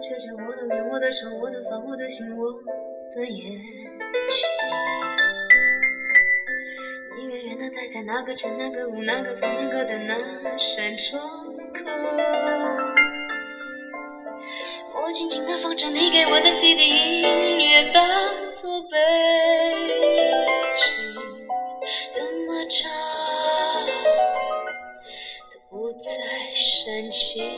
倔强，我的脸，我的手，我的发，我的心，我的眼睛。你远远的待在那个城、那个路、那个房、那个的那扇窗口。我静静的放着你给我的 CD 音乐，当作背景，怎么唱都不再煽情。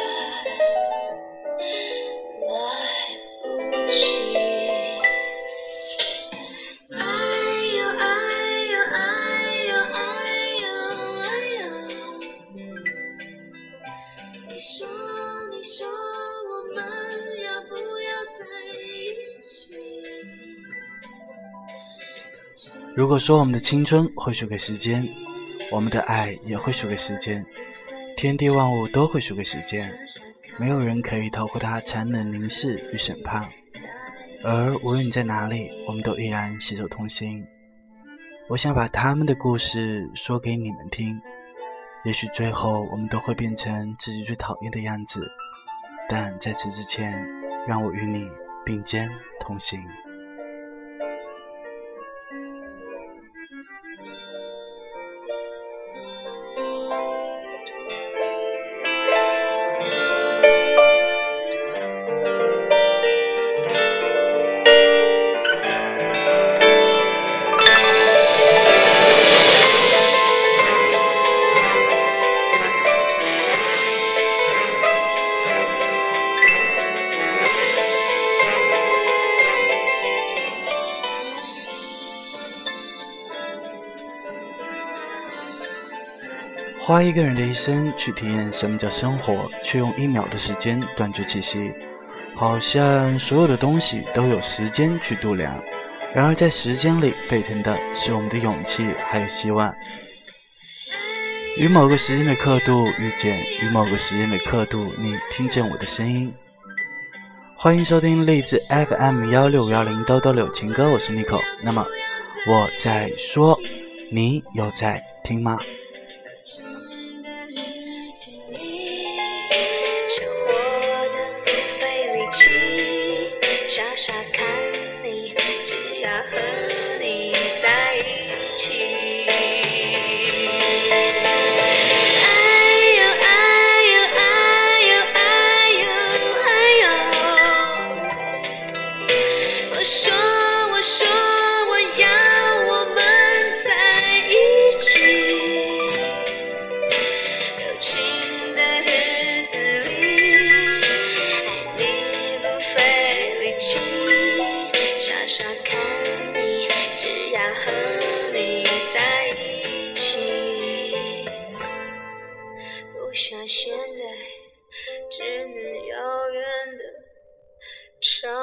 如果说我们的青春会输给时间，我们的爱也会输给时间，天地万物都会输给时间，没有人可以逃过它残忍凝视与审判。而无论你在哪里，我们都依然携手同行。我想把他们的故事说给你们听，也许最后我们都会变成自己最讨厌的样子，但在此之前，让我与你并肩同行。花一个人的一生去体验什么叫生活，却用一秒的时间断绝气息，好像所有的东西都有时间去度量。然而在时间里沸腾的是我们的勇气，还有希望。与某个时间的刻度遇见，与某个时间的刻度，你听见我的声音。欢迎收听励志 FM 幺六幺零兜兜柳情歌，我是 Nico。那么我在说，你有在听吗？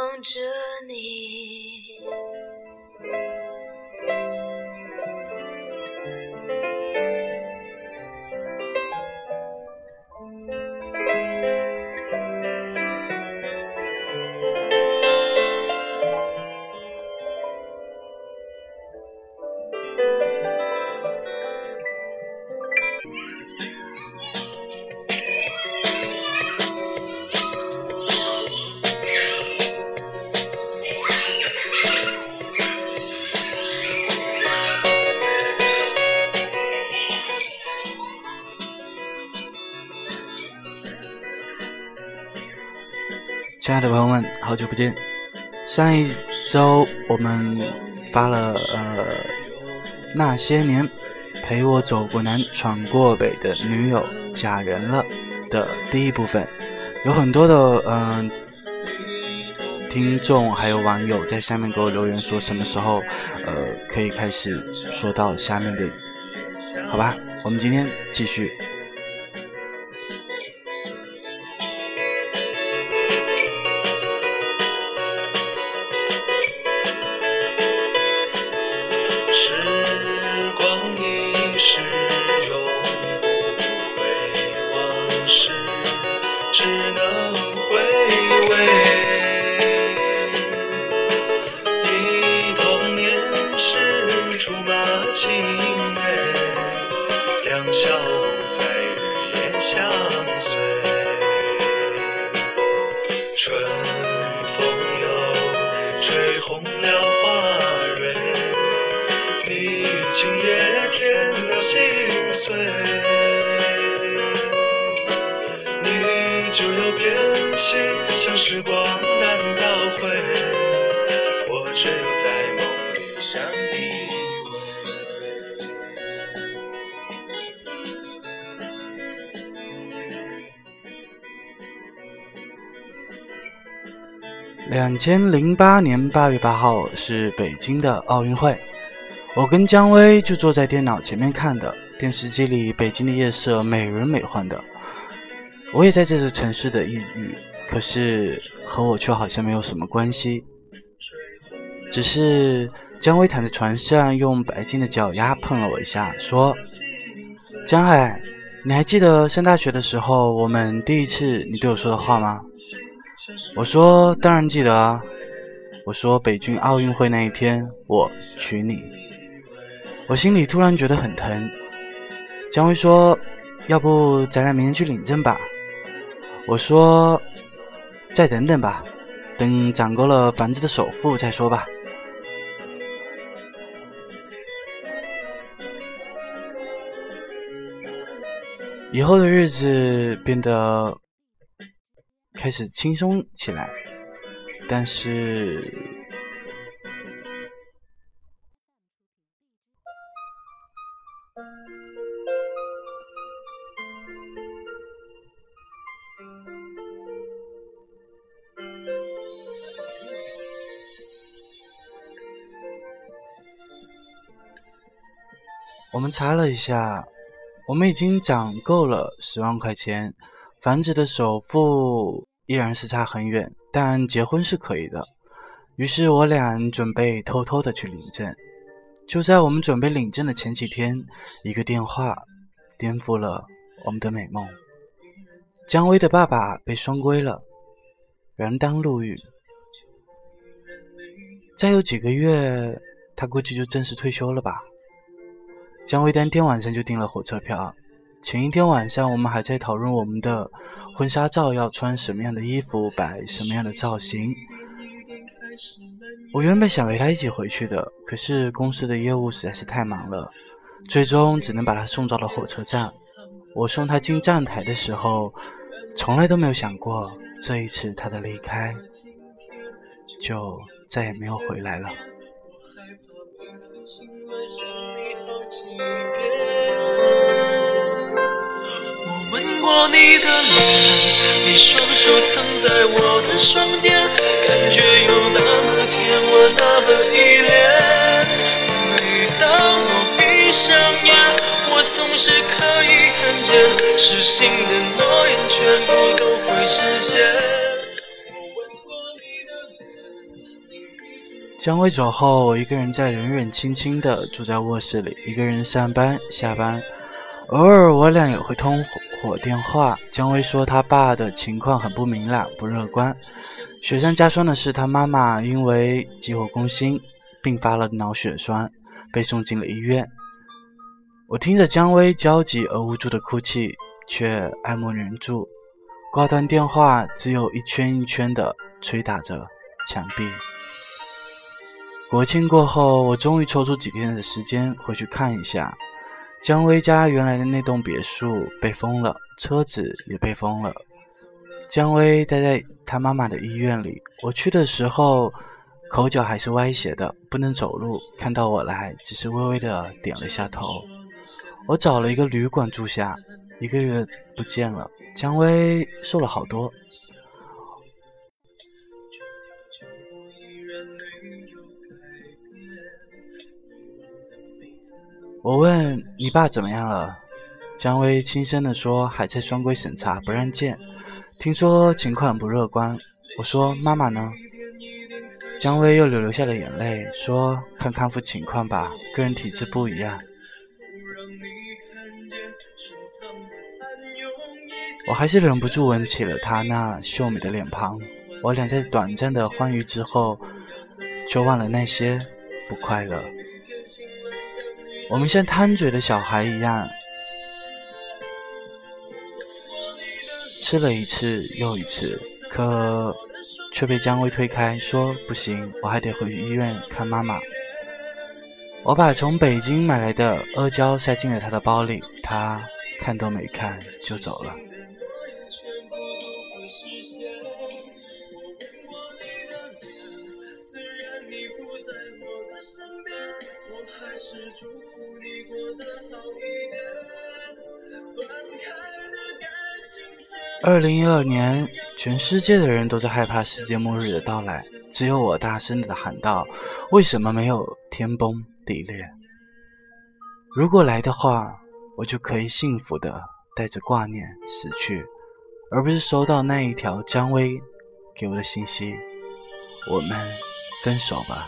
望着你。爱的朋友们，好久不见。上一周我们发了呃那些年陪我走过南闯过北的女友嫁人了的第一部分，有很多的嗯、听众还有网友在下面给我留言说什么时候呃可以开始说到下面的，好吧？我们今天继续。就要变心，像时光难倒回，我只有在梦里相依偎。两千零八年八月八号是北京的奥运会，我跟姜薇就坐在电脑前面看的。电视机里北京的夜色美轮美奂的，我也在这座城市的抑郁，可是和我却好像没有什么关系。只是姜薇躺在床上，用白净的脚丫碰了我一下，说：“江海，你还记得上大学的时候我们第一次你对我说的话吗？”我说：“当然记得啊。”我说：“北京奥运会那一天，我娶你。”我心里突然觉得很疼。姜薇说：“要不咱俩明天去领证吧？”我说：“再等等吧，等攒够了房子的首付再说吧。”以后的日子变得开始轻松起来，但是。我们查了一下，我们已经攒够了十万块钱，房子的首付依然是差很远，但结婚是可以的。于是我俩准备偷偷的去领证。就在我们准备领证的前几天，一个电话颠覆了我们的美梦。姜薇的爸爸被双规了，锒铛入狱。再有几个月，他估计就正式退休了吧。姜薇当天晚上就订了火车票。前一天晚上，我们还在讨论我们的婚纱照要穿什么样的衣服，摆什么样的造型。我原本想陪他一起回去的，可是公司的业务实在是太忙了，最终只能把他送到了火车站。我送他进站台的时候，从来都没有想过这一次他的离开就再也没有回来了。我吻过你的脸，你双手曾在我的双肩，感觉有那么甜，我那么依恋。每当我闭上眼，我总是可以看见，失信的诺言全部都会实现。姜薇走后，我一个人在冷冷清清的住在卧室里，一个人上班下班。偶尔我俩也会通火电话。姜薇说她爸的情况很不明朗，不乐观。雪上加霜的是，她妈妈因为急火攻心，并发了脑血栓，被送进了医院。我听着姜薇焦急而无助的哭泣，却爱莫能助。挂断电话，只有一圈一圈的捶打着墙壁。国庆过后，我终于抽出几天的时间回去看一下。姜薇家原来的那栋别墅被封了，车子也被封了。姜薇待在她妈妈的医院里，我去的时候口角还是歪斜的，不能走路。看到我来，只是微微的点了一下头。我找了一个旅馆住下，一个月不见了，姜薇瘦了好多。我问你爸怎么样了？姜薇轻声地说：“还在双规审查，不让见。听说情况不乐观。”我说：“妈妈呢？”姜薇又流流下了眼泪，说：“看康复情况吧，个人体质不一样。”我还是忍不住吻起了她那秀美的脸庞。我俩在短暂的欢愉之后，就忘了那些不快乐。我们像贪嘴的小孩一样吃了一次又一次可却被姜薇推开说不行我还得回医院看妈妈。我把从北京买来的阿胶塞进了她的包里她看都没看就走了。二零一二年，全世界的人都在害怕世界末日的到来，只有我大声的喊道：“为什么没有天崩地裂？如果来的话，我就可以幸福的带着挂念死去，而不是收到那一条姜薇给我的信息：我们分手吧。”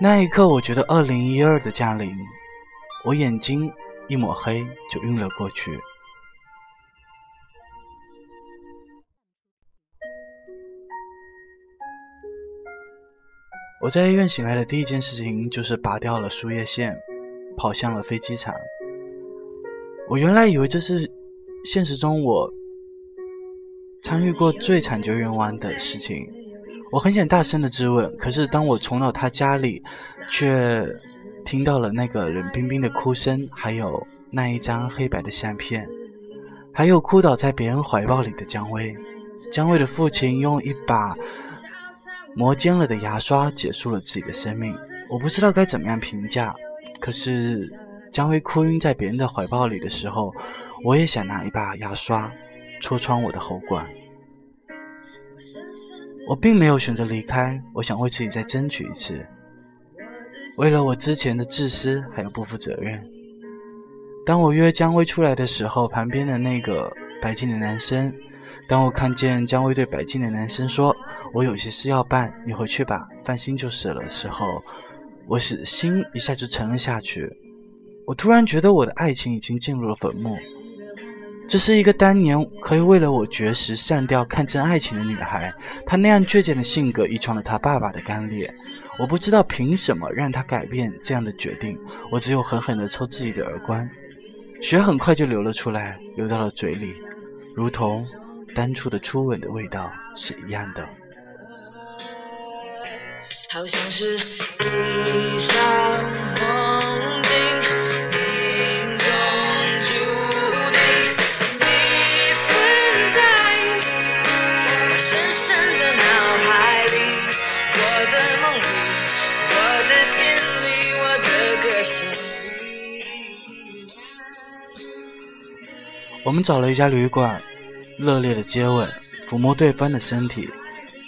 那一刻，我觉得二零一二的降临，我眼睛一抹黑就晕了过去。我在医院醒来的第一件事情就是拔掉了输液线，跑向了飞机场。我原来以为这是现实中我参与过最惨绝人寰的事情，我很想大声的质问，可是当我冲到他家里，却听到了那个冷冰冰的哭声，还有那一张黑白的相片，还有哭倒在别人怀抱里的姜薇。姜薇的父亲用一把。磨尖了的牙刷结束了自己的生命，我不知道该怎么样评价。可是姜薇哭晕在别人的怀抱里的时候，我也想拿一把牙刷戳穿我的喉管。我并没有选择离开，我想为自己再争取一次，为了我之前的自私还有不负责任。当我约姜薇出来的时候，旁边的那个白净的男生。当我看见姜薇对白净的男生说：“我有些事要办，你回去吧，放心就是了。”的时候，我是心一下就沉了下去。我突然觉得我的爱情已经进入了坟墓。这是一个当年可以为了我绝食上吊看真爱情的女孩，她那样倔强的性格遗传了她爸爸的干裂。我不知道凭什么让她改变这样的决定，我只有狠狠地抽自己的耳光，血很快就流了出来，流到了嘴里，如同。当初的初吻的味道是一样的。好像是一场梦境，命中注定你存在我深深的脑海里，我的梦里，我的心里，我的歌声里。我们找了一家旅馆。热烈的接吻，抚摸对方的身体，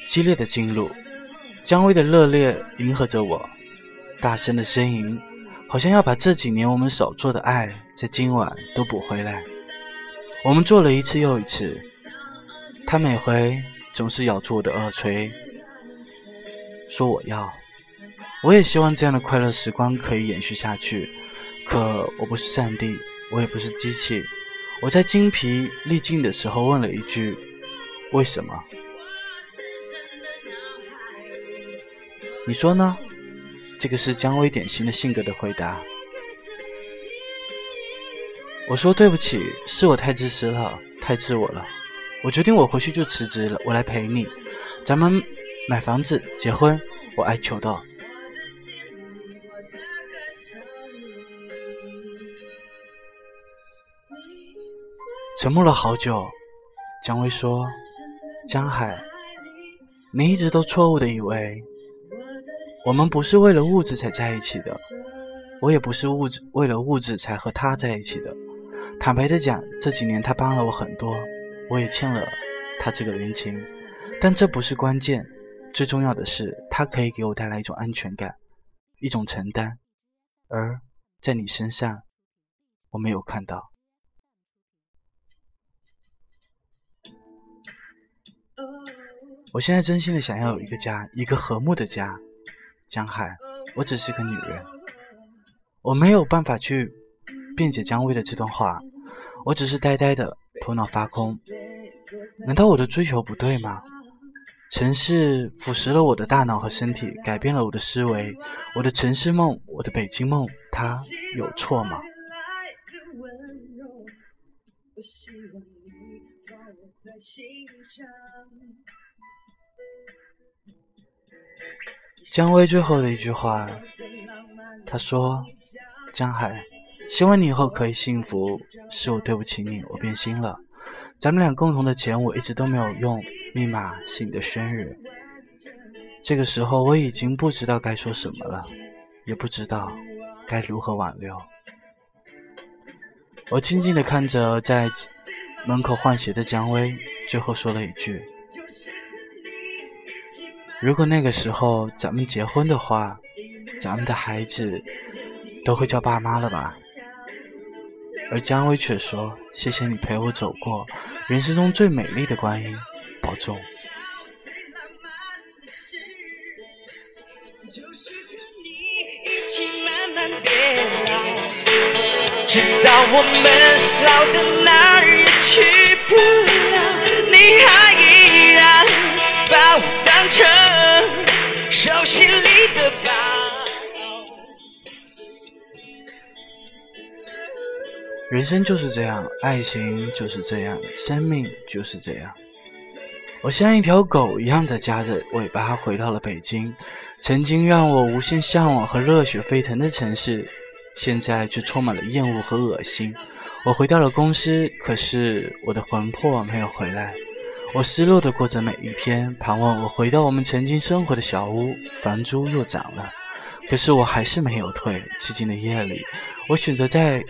激烈的进入，姜薇的热烈迎合着我，大声的呻吟，好像要把这几年我们少做的爱，在今晚都补回来。我们做了一次又一次，他每回总是咬住我的耳垂，说我要。我也希望这样的快乐时光可以延续下去，可我不是上帝，我也不是机器。我在精疲力尽的时候问了一句：“为什么？”你说呢？这个是姜薇典型的性格的回答。我说：“对不起，是我太自私了，太自我了。我决定我回去就辞职了，我来陪你，咱们买房子结婚。”我哀求道。沉默了好久，姜薇说：“江海，你一直都错误的以为我们不是为了物质才在一起的，我也不是物质为了物质才和他在一起的。坦白的讲，这几年他帮了我很多，我也欠了他这个人情。但这不是关键，最重要的是他可以给我带来一种安全感，一种承担，而在你身上，我没有看到。”我现在真心的想要有一个家，一个和睦的家。江海，我只是个女人，我没有办法去辩解姜薇的这段话，我只是呆呆的，头脑发空。难道我的追求不对吗？城市腐蚀了我的大脑和身体，改变了我的思维。我的城市梦，我的北京梦，它有错吗？我希望你放我在心上。姜薇最后的一句话，他说：“江海，希望你以后可以幸福。是我对不起你，我变心了。咱们俩共同的钱我一直都没有用，密码是你的生日。这个时候我已经不知道该说什么了，也不知道该如何挽留。我静静地看着在门口换鞋的姜薇，最后说了一句。”如果那个时候咱们结婚的话，咱们的孩子都会叫爸妈了吧？而姜薇却说：“谢谢你陪我走过人生中最美丽的光阴，保重。”直到我们老的哪儿也去不了，你还成。手心里的宝。人生就是这样，爱情就是这样，生命就是这样。我像一条狗一样的夹着尾巴回到了北京，曾经让我无限向往和热血沸腾的城市，现在却充满了厌恶和恶心。我回到了公司，可是我的魂魄没有回来。我失落的过着每一天，盼望我回到我们曾经生活的小屋，房租又涨了，可是我还是没有退。寂静的夜里，我选择在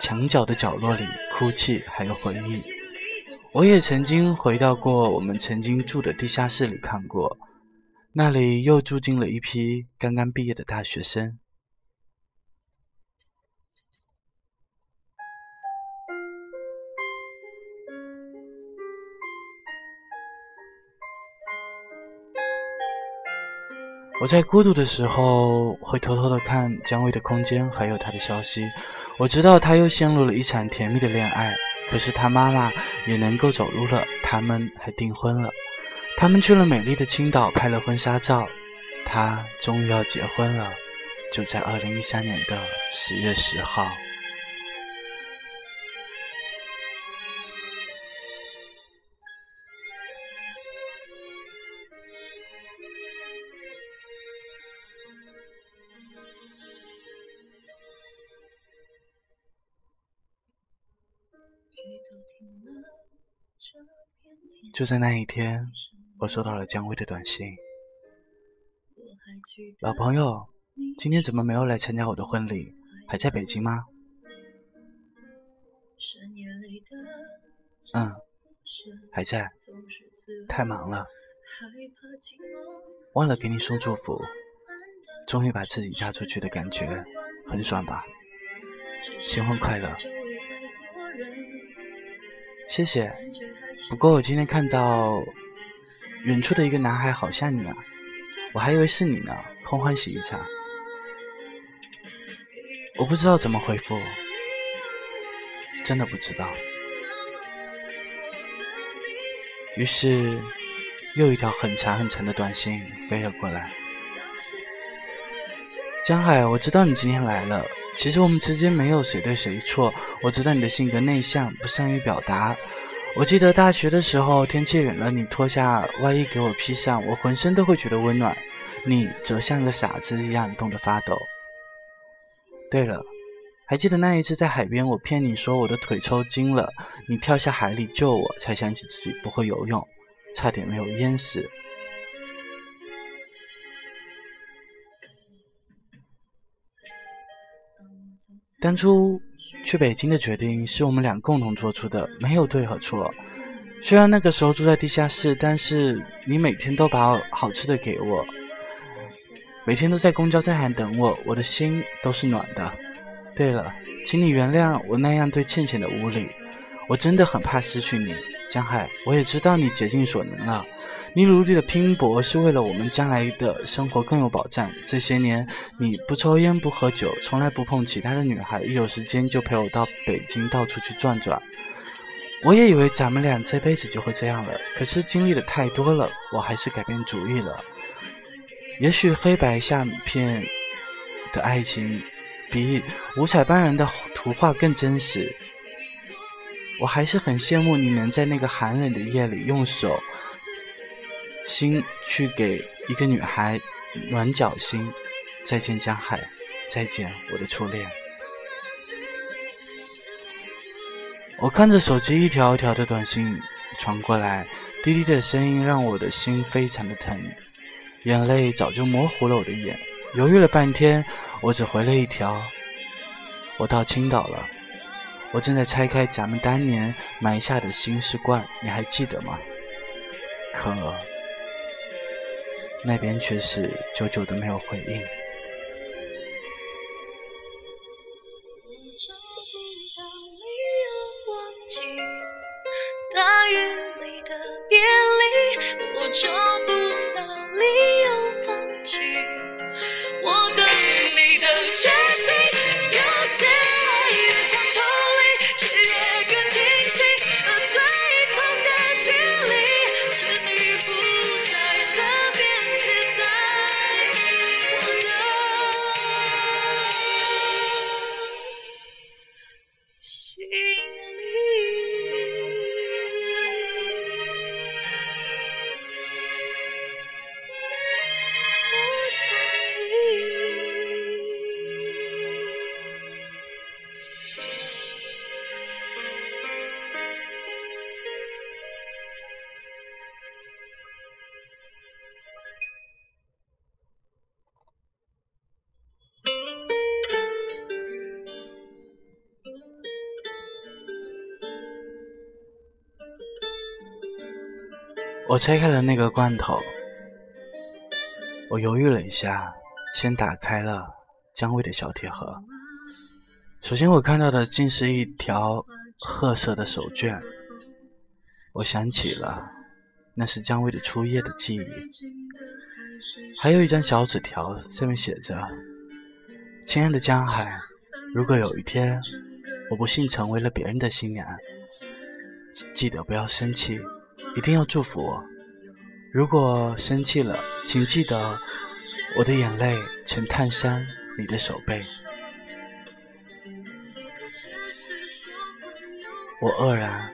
墙角的角落里哭泣，还有回忆。我也曾经回到过我们曾经住的地下室里看过，那里又住进了一批刚刚毕业的大学生。我在孤独的时候，会偷偷的看姜伟的空间，还有他的消息。我知道他又陷入了一场甜蜜的恋爱，可是他妈妈也能够走路了，他们还订婚了，他们去了美丽的青岛拍了婚纱照，他终于要结婚了，就在二零一三年的十月十号。就在那一天，我收到了姜薇的短信：“老朋友，今天怎么没有来参加我的婚礼？还在北京吗？”“嗯，还在。太忙了，忘了给你送祝福。终于把自己嫁出去的感觉，很爽吧？新婚快乐！”谢谢。不过我今天看到远处的一个男孩，好像你啊，我还以为是你呢，空欢喜一场。我不知道怎么回复，真的不知道。于是，又一条很长很长的短信飞了过来。江海，我知道你今天来了。其实我们之间没有谁对谁错。我知道你的性格内向，不善于表达。我记得大学的时候，天气冷了，你脱下外衣给我披上，我浑身都会觉得温暖。你则像个傻子一样冻得发抖。对了，还记得那一次在海边，我骗你说我的腿抽筋了，你跳下海里救我，才想起自己不会游泳，差点没有淹死。当初去北京的决定是我们俩共同做出的，没有对和错。虽然那个时候住在地下室，但是你每天都把好吃的给我，每天都在公交站台等我，我的心都是暖的。对了，请你原谅我那样对倩倩的无礼，我真的很怕失去你，江海。我也知道你竭尽所能了。你努力的拼搏是为了我们将来的生活更有保障。这些年，你不抽烟不喝酒，从来不碰其他的女孩，一有时间就陪我到北京到处去转转。我也以为咱们俩这辈子就会这样了，可是经历的太多了，我还是改变主意了。也许黑白相片的爱情比五彩斑斓的图画更真实。我还是很羡慕你能在那个寒冷的夜里用手心去给一个女孩暖脚心。再见江海，再见我的初恋。我看着手机一条一条的短信传过来，滴滴的声音让我的心非常的疼，眼泪早就模糊了我的眼。犹豫了半天，我只回了一条：我到青岛了。我正在拆开咱们当年埋下的新事罐，你还记得吗？可那边却是久久的没有回应。大雨里的别离，我找不到理由放弃。我拆开了那个罐头，我犹豫了一下，先打开了姜味的小铁盒。首先我看到的竟是一条褐色的手绢，我想起了那是姜味的初夜的记忆。还有一张小纸条，上面写着：“亲爱的江海，如果有一天我不幸成为了别人的新娘，记得不要生气。”一定要祝福我。如果生气了，请记得我的眼泪曾烫伤你的手背。我愕然，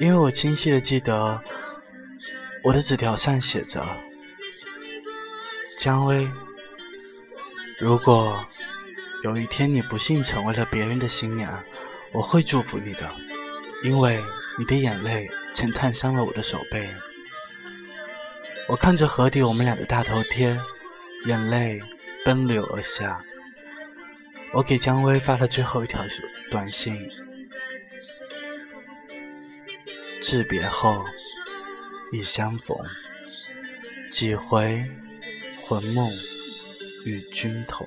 因为我清晰的记得我的纸条上写着：“姜薇，如果有一天你不幸成为了别人的新娘，我会祝福你的，因为。”你的眼泪曾烫伤了我的手背，我看着河底我们俩的大头贴，眼泪奔流而下。我给姜薇发了最后一条短信：致别后已相逢，几回魂梦与君同。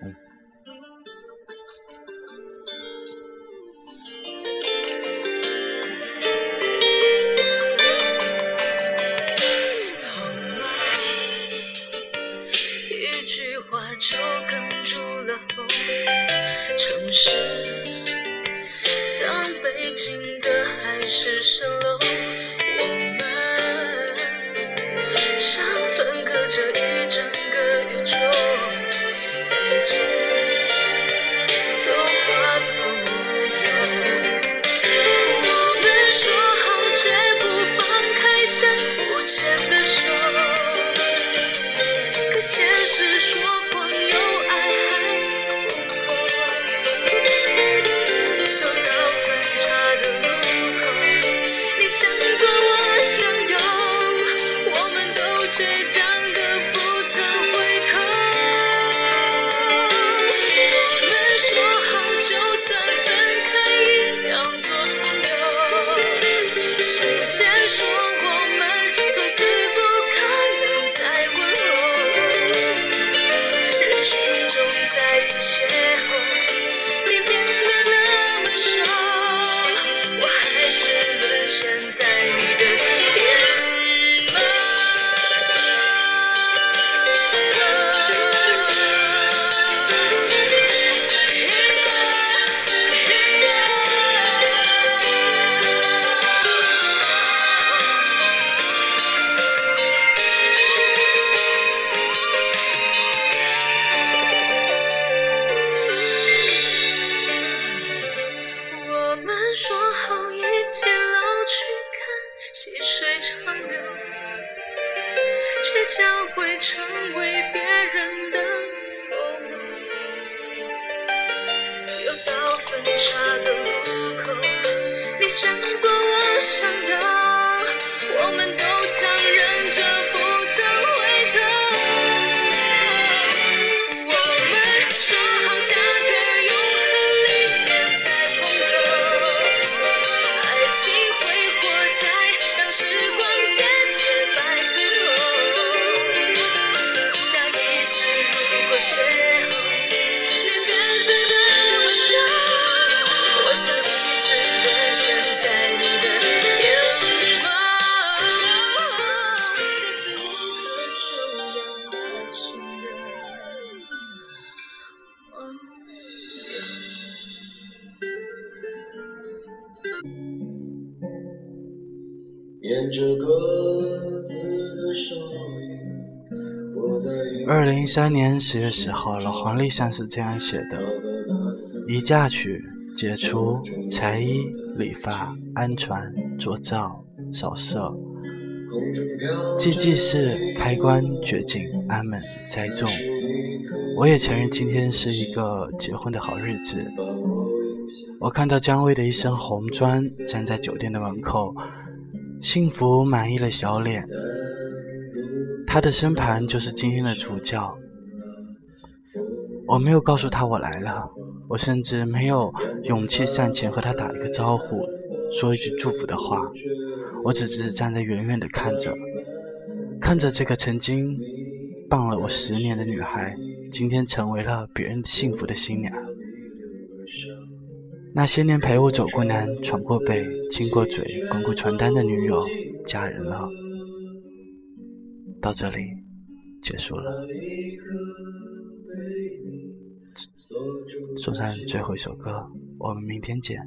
上分隔着一整个宇宙，再见。三年十月十号，老黄历上是这样写的：宜嫁娶、解除、裁衣、理发、安传、着灶、扫射、祭祭祀、开棺、掘井、安门、栽种。我也承认今天是一个结婚的好日子。我看到姜薇的一身红装站在酒店的门口，幸福满意了小脸。她的身旁就是今天的主角。我没有告诉她我来了，我甚至没有勇气上前和她打一个招呼，说一句祝福的话。我只是站在远远的看着，看着这个曾经傍了我十年的女孩，今天成为了别人幸福的新娘。那些年陪我走过南、闯过北、亲过嘴、滚过床单的女友，嫁人了。到这里结束了，送上最后一首歌，我们明天见。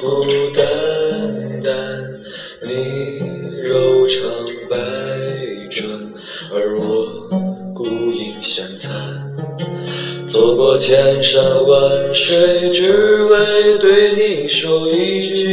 孤单单。你柔肠百转，而我孤影相残。走过千山万水，只为对你说一句，